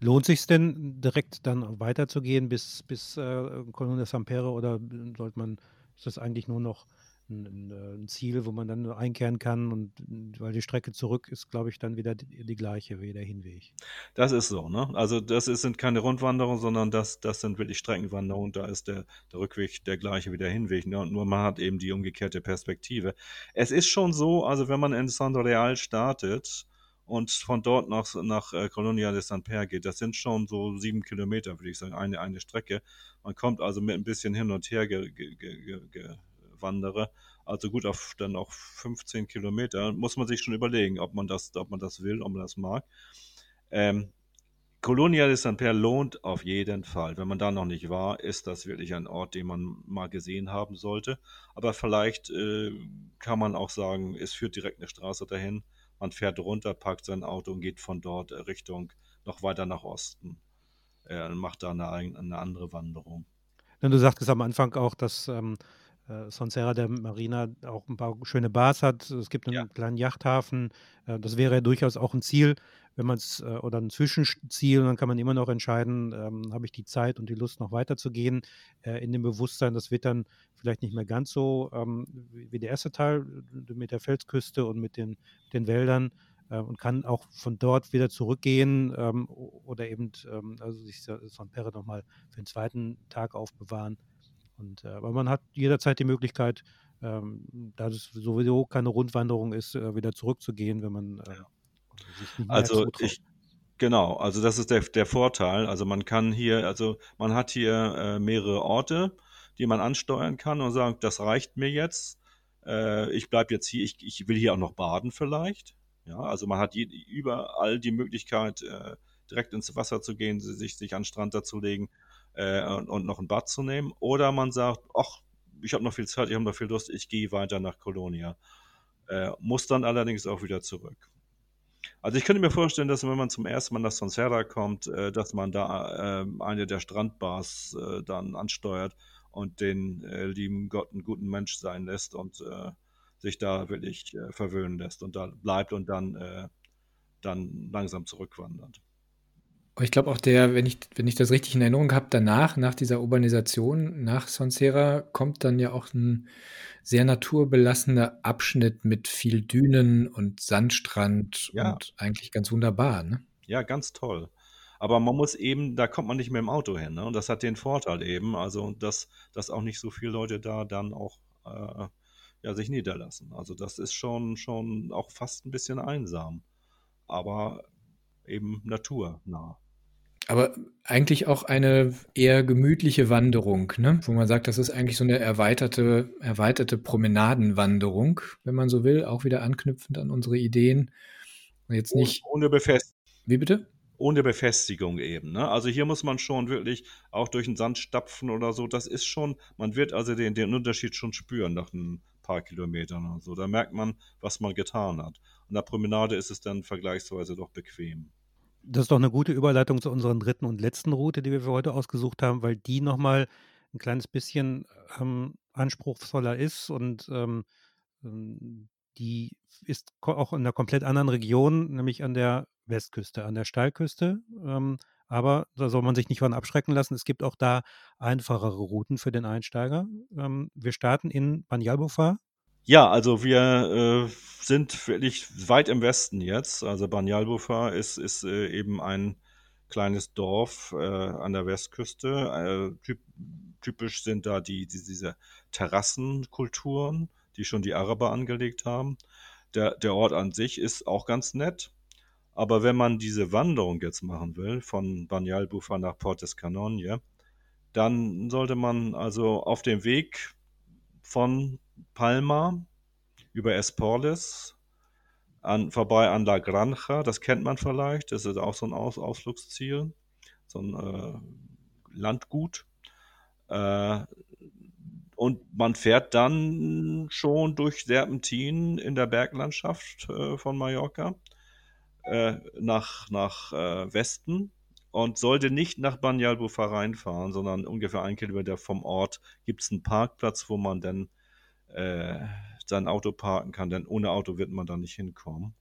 Lohnt sich denn direkt dann weiterzugehen bis, bis äh, Colonia Sampere oder sollte man, ist das eigentlich nur noch ein, äh, ein, Ziel, wo man dann einkehren kann und weil die Strecke zurück ist, glaube ich, dann wieder die, die, gleiche wie der Hinweg. Das ist so, ne? Also das ist, sind keine Rundwanderungen, sondern das, das sind wirklich Streckenwanderungen. Da ist der, der Rückweg der gleiche wie der Hinweg. Ne? Und nur man hat eben die umgekehrte Perspektive. Es ist schon so, also wenn man in San Real startet, und von dort nach, nach äh, Colonia de San Per geht. Das sind schon so sieben Kilometer, würde ich sagen, eine, eine Strecke. Man kommt also mit ein bisschen hin und her ge, ge, ge, wandere, also gut auf dann auch 15 Kilometer, muss man sich schon überlegen, ob man das, ob man das will, ob man das mag. Ähm, Colonia de San Per lohnt auf jeden Fall. Wenn man da noch nicht war, ist das wirklich ein Ort, den man mal gesehen haben sollte. Aber vielleicht äh, kann man auch sagen, es führt direkt eine Straße dahin. Man fährt runter, parkt sein Auto und geht von dort Richtung noch weiter nach Osten. Äh, macht da eine, eine andere Wanderung. Du sagtest am Anfang auch, dass ähm, äh, Sonserra der Marina auch ein paar schöne Bars hat. Es gibt einen ja. kleinen Yachthafen. Äh, das wäre ja durchaus auch ein Ziel, wenn man es, äh, oder ein Zwischenziel, dann kann man immer noch entscheiden, ähm, habe ich die Zeit und die Lust noch weiterzugehen, äh, in dem Bewusstsein, das wird dann vielleicht nicht mehr ganz so ähm, wie der erste Teil mit der Felsküste und mit den, den Wäldern äh, und kann auch von dort wieder zurückgehen ähm, oder eben ähm, also sich Son Perre nochmal für den zweiten Tag aufbewahren. Und, äh, aber man hat jederzeit die Möglichkeit, ähm, da es sowieso keine Rundwanderung ist, äh, wieder zurückzugehen, wenn man äh, sich nicht mehr Also ich, genau, also das ist der, der Vorteil. Also man kann hier, also man hat hier äh, mehrere Orte, die man ansteuern kann und sagen, das reicht mir jetzt. Äh, ich bleibe jetzt hier, ich, ich will hier auch noch baden vielleicht. Ja, also man hat je, überall die Möglichkeit, äh, direkt ins Wasser zu gehen, sich, sich an den Strand dazulegen äh, und, und noch ein Bad zu nehmen. Oder man sagt, ach, ich habe noch viel Zeit, ich habe noch viel Lust, ich gehe weiter nach Kolonia. Äh, muss dann allerdings auch wieder zurück. Also ich könnte mir vorstellen, dass wenn man zum ersten Mal nach Sonserra kommt, äh, dass man da äh, eine der Strandbars äh, dann ansteuert und den lieben Gott einen guten Mensch sein lässt und sich da wirklich verwöhnen lässt und da bleibt und dann, dann langsam zurückwandert. Ich glaube auch der, wenn ich, wenn ich das richtig in Erinnerung habe, danach, nach dieser Urbanisation, nach Sonserra, kommt dann ja auch ein sehr naturbelassener Abschnitt mit viel Dünen und Sandstrand Ja. und eigentlich ganz wunderbar, ne? Ja, ganz toll. Aber man muss eben, da kommt man nicht mit dem Auto hin, ne? Und das hat den Vorteil eben, also dass, dass auch nicht so viele Leute da dann auch äh, ja, sich niederlassen. Also das ist schon, schon auch fast ein bisschen einsam, aber eben naturnah. Aber eigentlich auch eine eher gemütliche Wanderung, ne? Wo man sagt, das ist eigentlich so eine erweiterte, erweiterte Promenadenwanderung, wenn man so will, auch wieder anknüpfend an unsere Ideen. Jetzt nicht. Ohne Befestigung. Wie bitte? Ohne Befestigung eben. Ne? Also hier muss man schon wirklich auch durch den Sand stapfen oder so. Das ist schon, man wird also den, den Unterschied schon spüren nach ein paar Kilometern und so. Da merkt man, was man getan hat. An der Promenade ist es dann vergleichsweise doch bequem. Das ist doch eine gute Überleitung zu unserer dritten und letzten Route, die wir für heute ausgesucht haben, weil die nochmal ein kleines bisschen ähm, anspruchsvoller ist und ähm, ähm, die ist auch in einer komplett anderen Region, nämlich an der Westküste, an der Steilküste. Ähm, aber da soll man sich nicht von abschrecken lassen. Es gibt auch da einfachere Routen für den Einsteiger. Ähm, wir starten in Banyalbufar ja, also wir äh, sind wirklich weit im Westen jetzt. Also Banyalbufar ist, ist äh, eben ein kleines Dorf äh, an der Westküste. Äh, typ, typisch sind da die, die, diese Terrassenkulturen, die schon die Araber angelegt haben. Der, der Ort an sich ist auch ganz nett. Aber wenn man diese Wanderung jetzt machen will, von Banyalbufar nach Portes Canogne, dann sollte man also auf dem Weg von Palma über Esporles an, vorbei an La Granja, das kennt man vielleicht, das ist auch so ein Aus Ausflugsziel, so ein äh, Landgut. Äh, und man fährt dann schon durch Serpentin in der Berglandschaft äh, von Mallorca äh, nach, nach äh, Westen und sollte nicht nach Banyalbufar reinfahren, sondern ungefähr ein Kilometer vom Ort gibt es einen Parkplatz, wo man dann äh, sein Auto parken kann, denn ohne Auto wird man da nicht hinkommen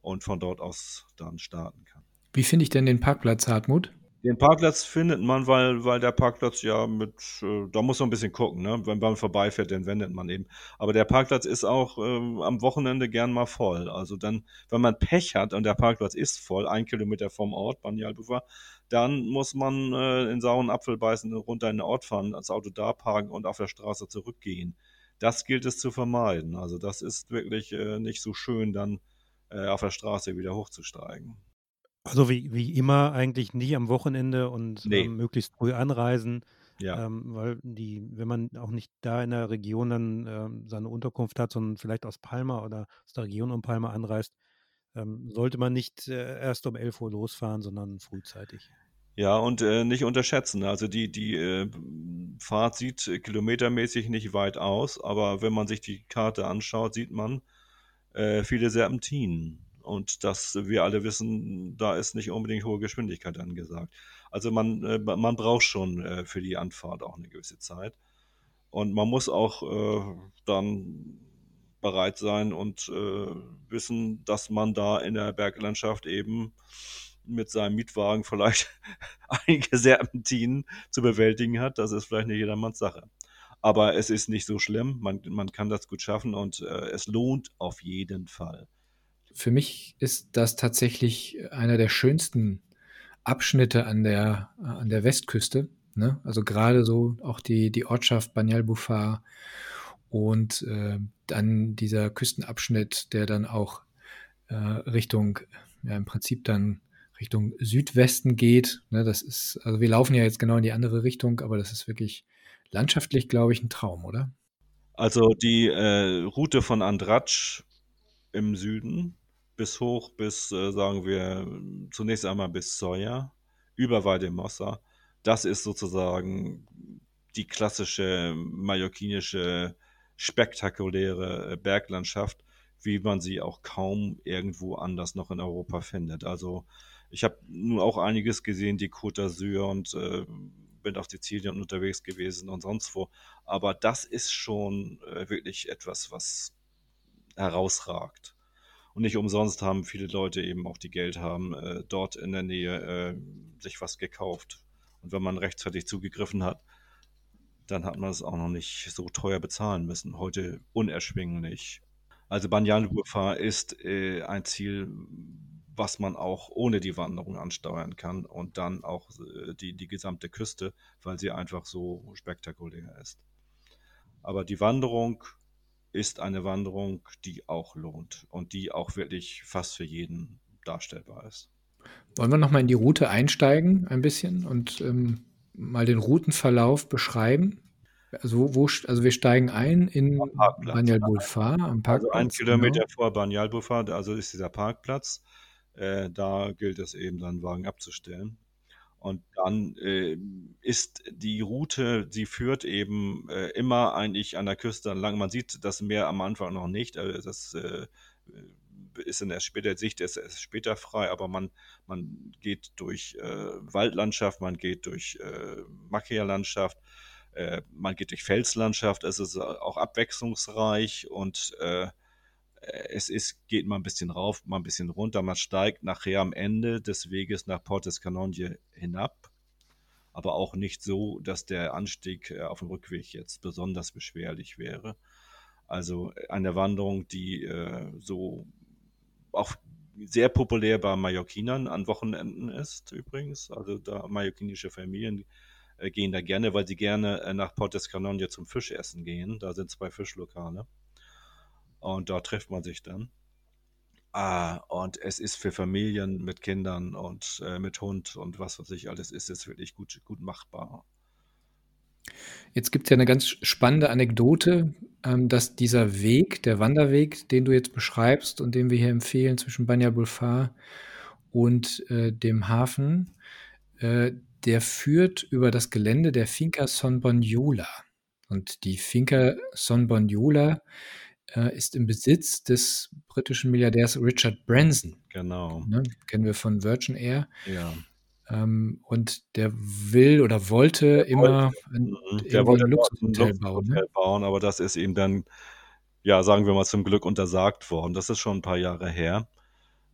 und von dort aus dann starten kann. Wie finde ich denn den Parkplatz, Hartmut? Den Parkplatz findet man, weil, weil der Parkplatz ja mit, äh, da muss man ein bisschen gucken, ne? Wenn man vorbeifährt, dann wendet man eben. Aber der Parkplatz ist auch äh, am Wochenende gern mal voll. Also dann, wenn man Pech hat und der Parkplatz ist voll, ein Kilometer vom Ort, Banyalbufa, dann muss man äh, in sauren Apfel beißen, runter in den Ort fahren, das Auto da parken und auf der Straße zurückgehen. Das gilt es zu vermeiden. Also das ist wirklich äh, nicht so schön, dann äh, auf der Straße wieder hochzusteigen. Also wie, wie immer eigentlich nie am Wochenende und Nee. ähm, möglichst früh anreisen, Ja. ähm, weil die, wenn man auch nicht da in der Region dann ähm, seine Unterkunft hat, sondern vielleicht aus Palma oder aus der Region um Palma anreist, ähm, sollte man nicht äh, erst um 11 Uhr losfahren, sondern frühzeitig. Ja, und äh, nicht unterschätzen. Also die, die äh, Fahrt sieht äh, kilometermäßig nicht weit aus, aber wenn man sich die Karte anschaut, sieht man äh, viele Serpentinen. Und das, wir alle wissen, da ist nicht unbedingt hohe Geschwindigkeit angesagt. Also man, äh, man braucht schon äh, für die Anfahrt auch eine gewisse Zeit. Und man muss auch dann bereit sein und wissen, dass man da in der Berglandschaft eben mit seinem Mietwagen vielleicht einige Serpentinen zu bewältigen hat. Das ist vielleicht nicht jedermanns Sache. Aber es ist nicht so schlimm. Man, man kann das gut schaffen und äh, es lohnt auf jeden Fall. Für mich ist das tatsächlich einer der schönsten Abschnitte an der, an der Westküste. Ne? Also gerade so auch die, die Ortschaft Banyalbufar und äh, dann dieser Küstenabschnitt, der dann auch äh, Richtung, ja im Prinzip dann Richtung Südwesten geht. Ne? Das ist, also wir laufen ja jetzt genau in die andere Richtung, aber das ist wirklich landschaftlich, glaube ich, ein Traum, oder? Also die äh, Route von Andratsch im Süden bis hoch bis, äh, sagen wir, zunächst einmal bis Soja, über Weidemossa. Das ist sozusagen die klassische mallorquinische spektakuläre äh, Berglandschaft, wie man sie auch kaum irgendwo anders noch in Europa findet. Also ich habe nun auch einiges gesehen, die Côte d'Azur und äh, bin auf Sizilien unterwegs gewesen und sonst wo. Aber das ist schon äh, wirklich etwas, was herausragt. Und nicht umsonst haben viele Leute eben auch die Geld haben, äh, dort in der Nähe äh, sich was gekauft. Und wenn man rechtzeitig zugegriffen hat, dann hat man es auch noch nicht so teuer bezahlen müssen. Heute unerschwinglich. Also Banyan-Lufa ist äh, ein Ziel, was man auch ohne die Wanderung ansteuern kann und dann auch äh, die, die gesamte Küste, weil sie einfach so spektakulär ist. Aber die Wanderung ist eine Wanderung, die auch lohnt und die auch wirklich fast für jeden darstellbar ist. Wollen wir nochmal in die Route einsteigen, ein bisschen und ähm, mal den Routenverlauf beschreiben? Also, wo, also wir steigen ein in Banyal Bulfar am Parkplatz. Also ein Kilometer genau. vor Banyal Bulfar, also ist dieser Parkplatz. Äh, da gilt es eben dann Wagen abzustellen. Und dann äh, ist die Route, sie führt eben äh, immer eigentlich an der Küste entlang. Man sieht das Meer am Anfang noch nicht. Also das äh, ist in der später Sicht ist, ist später frei, aber man, man geht durch äh, Waldlandschaft, man geht durch äh, Macchia-Landschaft, äh, man geht durch Felslandschaft. Es ist auch abwechslungsreich und es ist, geht mal ein bisschen rauf, mal ein bisschen runter, man steigt nachher am Ende des Weges nach Portes Canogne hinab, aber auch nicht so, dass der Anstieg äh, auf dem Rückweg jetzt besonders beschwerlich wäre. Also äh, eine Wanderung, die äh, so auch sehr populär bei Mallorquinern an Wochenenden ist übrigens. Also da mallorquinische Familien äh, gehen da gerne, weil sie gerne äh, nach Portes Canogne zum Fischessen gehen. Da sind zwei Fischlokale. Und da trifft man sich dann. Ah, und es ist für Familien mit Kindern und äh, mit Hund und was weiß ich alles, ist es wirklich gut, gut machbar. Jetzt gibt es ja eine ganz spannende Anekdote, ähm, dass dieser Weg, der Wanderweg, den du jetzt beschreibst und den wir hier empfehlen zwischen Banya Bulfar und äh, dem Hafen, äh, der führt über das Gelände der Finca Son Boniola. Und die Finca Son Boniola äh, ist im Besitz des britischen Milliardärs Richard Branson. Genau. Ne? Kennen wir von Virgin Air. Ja. Ähm, und der will oder wollte immer ein, der wollte ein Luxushotel bauen, ne? bauen, aber das ist ihm dann, ja, sagen wir mal, zum Glück untersagt worden. Das ist schon ein paar Jahre her.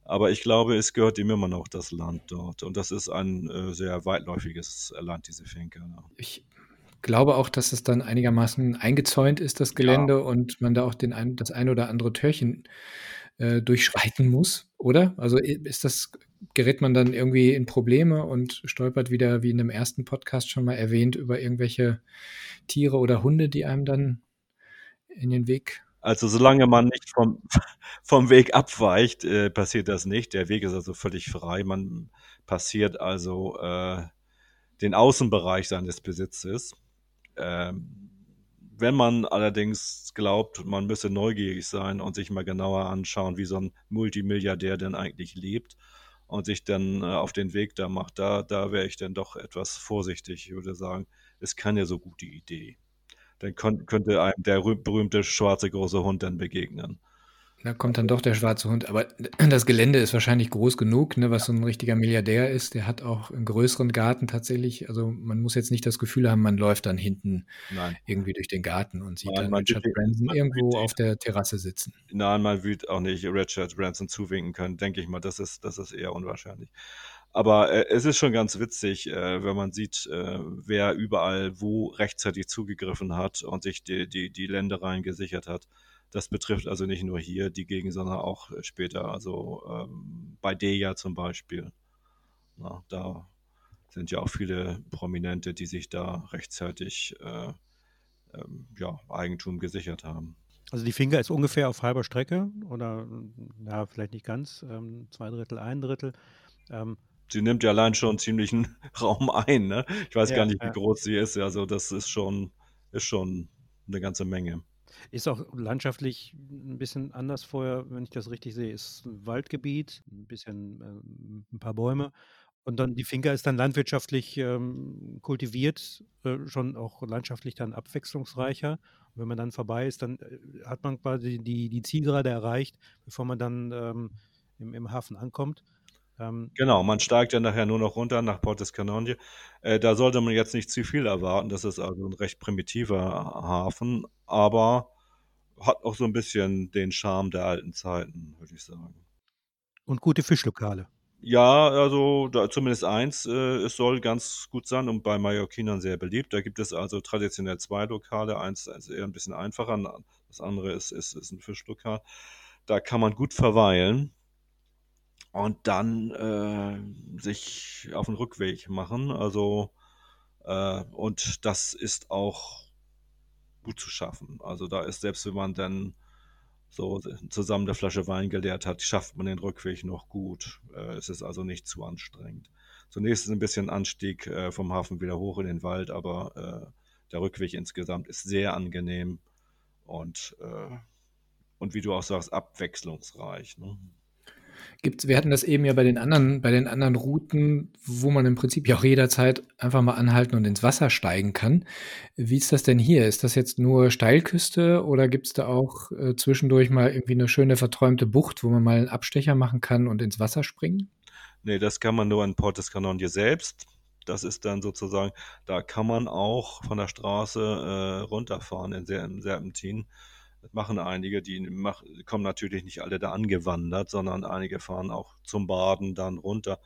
Aber ich glaube, es gehört ihm immer noch das Land dort. Und das ist ein äh, sehr weitläufiges Land, diese Finke. Ich glaube auch, dass es dann einigermaßen eingezäunt ist, das Gelände, ja. und man da auch den ein, das ein oder andere Türchen äh, durchschreiten muss, oder? Also ist das, gerät man dann irgendwie in Probleme und stolpert wieder, wie in dem ersten Podcast schon mal erwähnt, über irgendwelche Tiere oder Hunde, die einem dann in den Weg also solange man nicht vom, vom Weg abweicht, äh, passiert das nicht. Der Weg ist also völlig frei. Man passiert also äh, den Außenbereich seines Besitzes. Ähm, wenn man allerdings glaubt, man müsse neugierig sein und sich mal genauer anschauen, wie so ein Multimilliardär denn eigentlich lebt und sich dann äh, auf den Weg da macht, da, da wäre ich dann doch etwas vorsichtig. Ich würde sagen, ist keine so gute Idee. Dann könnte einem der berühmte schwarze große Hund dann begegnen. Da kommt dann doch der schwarze Hund. Aber das Gelände ist wahrscheinlich groß genug, ne, was so ein richtiger Milliardär ist. Der hat auch einen größeren Garten tatsächlich. Also man muss jetzt nicht das Gefühl haben, man läuft dann hinten Nein. irgendwie durch den Garten und sieht Nein, dann Richard Branson irgendwo auf der Terrasse sitzen. Nein, man wird auch nicht Richard Branson zuwinken können, denke ich mal. Das ist, das ist eher unwahrscheinlich. Aber äh, es ist schon ganz witzig, äh, wenn man sieht, äh, wer überall wo rechtzeitig zugegriffen hat und sich die, die, die Ländereien gesichert hat. Das betrifft also nicht nur hier die Gegend, sondern auch äh, später, also ähm, bei Deja zum Beispiel. Na, da sind ja auch viele Prominente, die sich da rechtzeitig äh, ähm, ja, Eigentum gesichert haben. Also die Finger ist ungefähr auf halber Strecke oder ja, vielleicht nicht ganz, ähm, zwei Drittel, ein Drittel. Ähm, sie nimmt ja allein schon ziemlichen Raum ein, ne? Ich weiß ja, gar nicht, wie ja. groß sie ist. Also das ist schon, ist schon eine ganze Menge. Ist auch landschaftlich ein bisschen anders vorher, wenn ich das richtig sehe. Ist 'n Waldgebiet, 'n bisschen, ähm 'n paar Bäume. Und dann die Finca ist dann landwirtschaftlich, ähm, kultiviert, äh, schon auch landschaftlich dann abwechslungsreicher. Und wenn man dann vorbei ist, dann, äh, hat man quasi die die Zielgerade erreicht, bevor man dann, ähm, im im Hafen ankommt. Ähm Genau, man steigt dann nachher nur noch runter nach Portes Canogne. Äh, da sollte man jetzt nicht zu viel erwarten. Das ist also 'n recht primitiver Hafen, aber hat auch so 'n bisschen den Charme der alten Zeiten, würde ich sagen. Und gute Fischlokale. Ja, also da zumindest eins, äh, es soll ganz gut sein und bei Mallorquinern sehr beliebt. Da gibt es also traditionell 2 Lokale. Eins ist eher 'n bisschen einfacher, das andere ist ist ist 'n Fischlokal. Da kann man gut verweilen und dann, äh, sich auf 'n Rückweg machen. Also, äh und das ist auch gut zu schaffen. Also, da ist selbst wenn man dann so zusammen 'ne Flasche Wein geleert hat, schafft man den Rückweg noch gut. Äh, es ist also nicht zu anstrengend. Zunächst ist 'n bisschen Anstieg, äh, vom Hafen wieder hoch in den Wald, aber, äh, der Rückweg insgesamt ist sehr angenehm und, äh und wie du auch sagst, abwechslungsreich, ne? Gibt's wir hatten das eben ja bei den anderen bei den anderen Routen, wo man im Prinzip ja auch jederzeit einfach mal anhalten und ins Wasser steigen kann. Wie ist das denn hier? Ist das jetzt nur Steilküste oder gibt's da auch, äh, zwischendurch mal irgendwie 'ne schöne verträumte Bucht, wo man mal 'n Abstecher machen kann und ins Wasser springen? Ne, das kann man nur in Portes Canogne selbst. Das ist dann sozusagen da kann man auch von der Straße, äh, runterfahren in Ser im Serpentin. Machen einige, die mach kommen natürlich nicht alle da angewandert, sondern einige fahren auch zum Baden dann runter.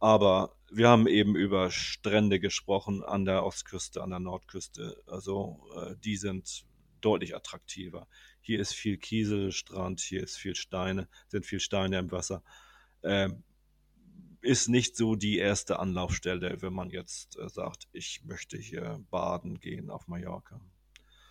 Aber wir haben eben über Strände gesprochen an der Ostküste, an der Nordküste. Also, äh, die sind deutlich attraktiver. Hier ist viel Kieselstrand, hier ist viel Steine sind viel Steine im Wasser. Ähm, ist nicht so die erste Anlaufstelle, wenn man jetzt, äh, sagt: „Ich möchte hier baden gehen auf Mallorca.“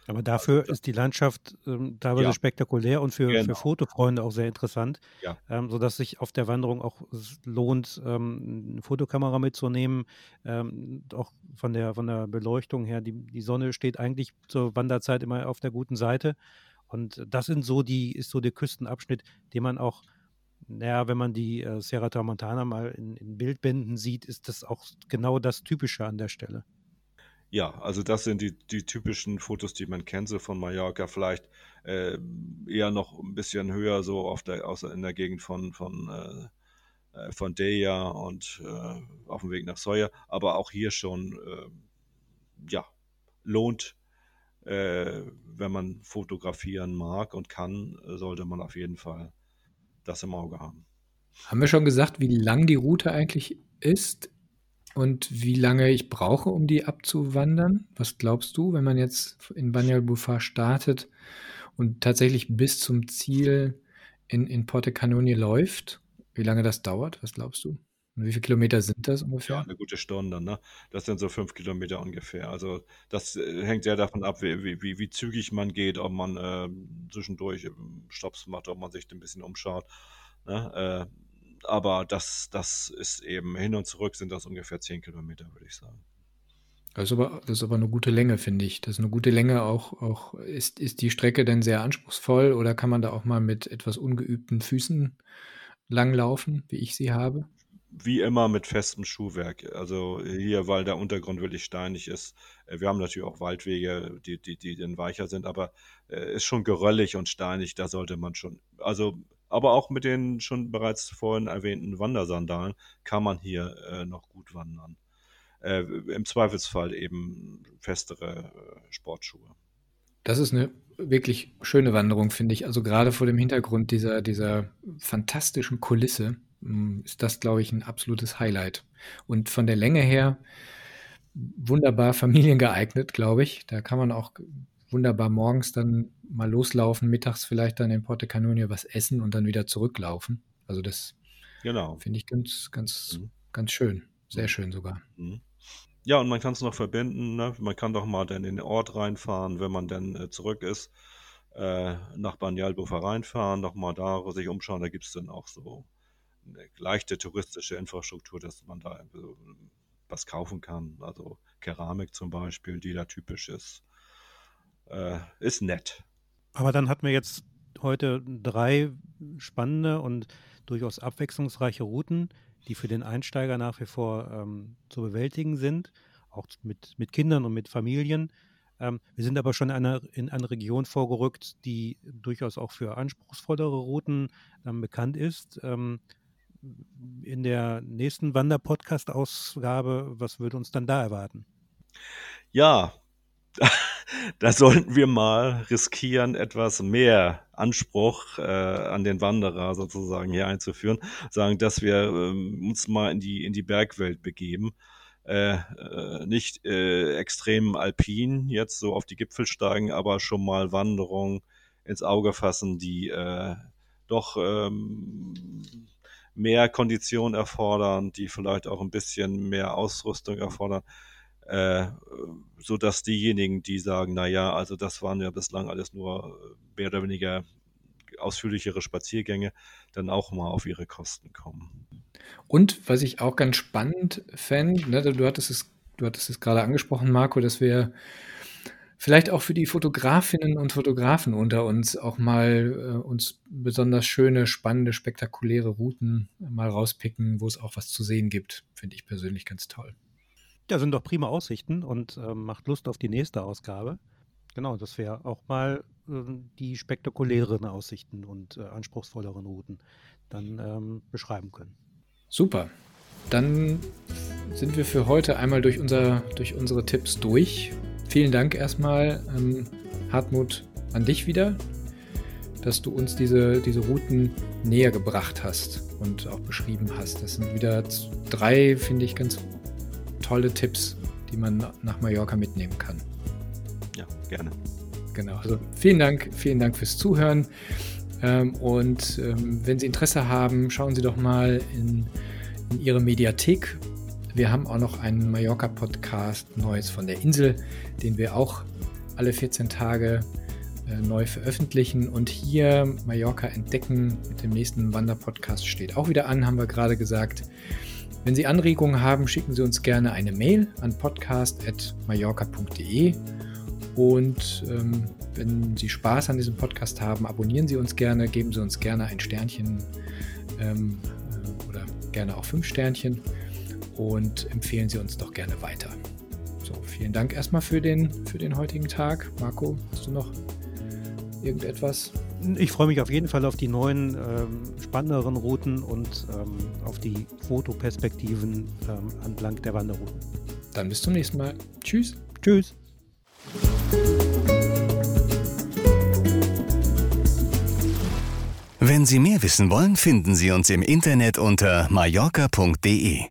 Aber dafür ist die Landschaft, ähm, teilweise Ja. spektakulär und für für Genau. Fotofreunde auch sehr interessant, Ja. ähm, sodass sich auf der Wanderung auch lohnt, ähm, 'ne Fotokamera mitzunehmen. Ähm, auch von der von der Beleuchtung her, die die Sonne steht eigentlich zur Wanderzeit immer auf der guten Seite. Und das sind so die ist so der Küstenabschnitt, den man auch na ja, wenn man die, äh, Sierra Tramontana mal in in Bildbänden sieht, ist das auch genau das Typische an der Stelle. Ja, also das sind die die typischen Fotos, die man kennt, so von Mallorca. Vielleicht, ähm, eher noch 'n bisschen höher so auf der außer in der Gegend von von, äh äh, von Deia und, äh, aufm Weg nach Sóller. Aber auch hier schon, ähm, ja, lohnt äh, wenn man fotografieren mag und kann, sollte man auf jeden Fall das im Auge haben. Haben wir schon gesagt, wie lang die Route eigentlich ist und wie lange ich brauche, um die abzuwandern? Was glaubst du, wenn man jetzt in Banyalbufar startet und tatsächlich bis zum Ziel in in Porte Canogne läuft, wie lange das dauert? Was glaubst du? Und wie viel Kilometer sind das Ja, ungefähr? 'ne gute Stunde, ne? Das sind so 5 Kilometer ungefähr. Also, das, äh, hängt sehr davon ab, wie wie wie zügig man geht, ob man, ähm, zwischendurch, ähm, Stopps macht, ob man sich 'n bisschen umschaut, ne? Äh, aber das das ist eben hin und zurück sind das ungefähr 10 Kilometer, würde ich sagen. Das ist aber das ist aber 'ne gute Länge, finde ich. Das ist 'ne gute Länge auch auch ist ist die Strecke denn sehr anspruchsvoll oder kann man da auch mal mit etwas ungeübten Füßen langlaufen, wie ich sie habe? Wie immer mit festem Schuhwerk. Also, hier, weil der Untergrund wirklich steinig ist äh, wir haben natürlich auch Waldwege, die die die dann weicher sind, aber, äh, ist schon geröllig und steinig, da sollte man schon also, aber auch mit den schon bereits vorhin erwähnten Wandersandalen kann man hier, äh, noch gut wandern. Äh, im Zweifelsfall eben festere, äh, Sportschuhe. Das ist 'ne wirklich schöne Wanderung, finde ich. Also, grade vor dem Hintergrund dieser dieser fantastischen Kulisse, hm, ist das, glaube ich, 'n absolutes Highlight. Und von der Länge her wunderbar familiengeeignet, glaube ich. Da kann man auch wunderbar morgens dann mal loslaufen, mittags vielleicht dann in Porte Canogne was essen und dann wieder zurücklaufen. Also, das Genau. finde ich ganz ganz Mhm. ganz schön. Sehr Mhm. schön sogar. Mhm. Ja, und man kann's noch verbinden, ne? Man kann doch mal dann in den Ort reinfahren, wenn man dann, äh, zurück ist, äh, nach Banyalbufar reinfahren, noch mal da sich umschauen. Da gibt's dann auch so 'ne leichte touristische Infrastruktur, dass man da so was kaufen kann. Also, Keramik zum Beispiel, die da typisch ist. Äh, ist nett. Aber dann hatten wir jetzt heute drei spannende und durchaus abwechslungsreiche Routen, die für den Einsteiger nach wie vor ähm, zu bewältigen sind, auch mit, mit Kindern und mit Familien. Ähm, wir sind aber schon in eine, in eine Region vorgerückt, die durchaus auch für anspruchsvollere Routen ähm, bekannt ist. Ähm, in der nächsten Wander-Podcast-Ausgabe, was würde uns dann da erwarten? Ja, da sollten wir mal riskieren, etwas mehr Anspruch äh, an den Wanderer sozusagen hier einzuführen. Sagen, dass wir ähm, uns mal in die, in die Bergwelt begeben. Äh, äh, nicht äh, extrem alpin jetzt so auf die Gipfel steigen, aber schon mal Wanderungen ins Auge fassen, die äh, doch ähm, mehr Kondition erfordern, die vielleicht auch ein bisschen mehr Ausrüstung erfordern äh, so dass diejenigen, die sagen, na ja, also das waren ja bislang alles nur äh, mehr oder weniger ausführlichere Spaziergänge, dann auch mal auf ihre Kosten kommen. Und was ich auch ganz spannend fände, ne, du hattest es, du hattest es gerade angesprochen, Marco, dass wir vielleicht auch für die Fotografinnen und Fotografen unter uns auch mal äh, uns besonders schöne, spannende, spektakuläre Routen mal rauspicken, wo es auch was zu sehen gibt. Finde ich persönlich ganz toll. Ja, sind doch prima Aussichten und äh, macht Lust auf die nächste Ausgabe. Genau, dass wir auch mal äh, die spektakuläreren Aussichten und äh, anspruchsvolleren Routen dann ähm, beschreiben können. Super. Dann sind wir für heute einmal durch, unser, durch unsere Tipps durch. Vielen Dank erstmal, ähm, Hartmut, an dich wieder, dass du uns diese, diese Routen näher gebracht hast und auch beschrieben hast. Das sind wieder drei, finde ich, ganz tolle Tipps, die man nach Mallorca mitnehmen kann. Ja, gerne. Genau, also vielen Dank, vielen Dank fürs Zuhören. Ähm, und ähm, wenn Sie Interesse haben, schauen Sie doch mal in, in Ihre Mediathek. Wir haben auch noch einen Mallorca-Podcast Neues von der Insel, den wir auch alle 14 Tage äh, neu veröffentlichen. Und hier Mallorca entdecken mit dem nächsten Wanderpodcast steht auch wieder an, haben wir gerade gesagt. Wenn Sie Anregungen haben, schicken Sie uns gerne eine Mail an podcast.mallorca.de. Und ähm, wenn Sie Spaß an diesem Podcast haben, abonnieren Sie uns gerne, geben Sie uns gerne ein Sternchen ähm, äh, oder gerne auch fünf Sternchen und empfehlen Sie uns doch gerne weiter. So, vielen Dank erstmal für den, für den heutigen Tag. Marco, hast du noch irgendetwas? Ich freue mich auf jeden Fall auf die neuen, ähm, spannenderen Routen und ähm, auf die Fotoperspektiven ähm, entlang der Wanderrouten. Dann bis zum nächsten Mal. Tschüss. Tschüss. Wenn Sie mehr wissen wollen, finden Sie uns im Internet unter mallorca.de.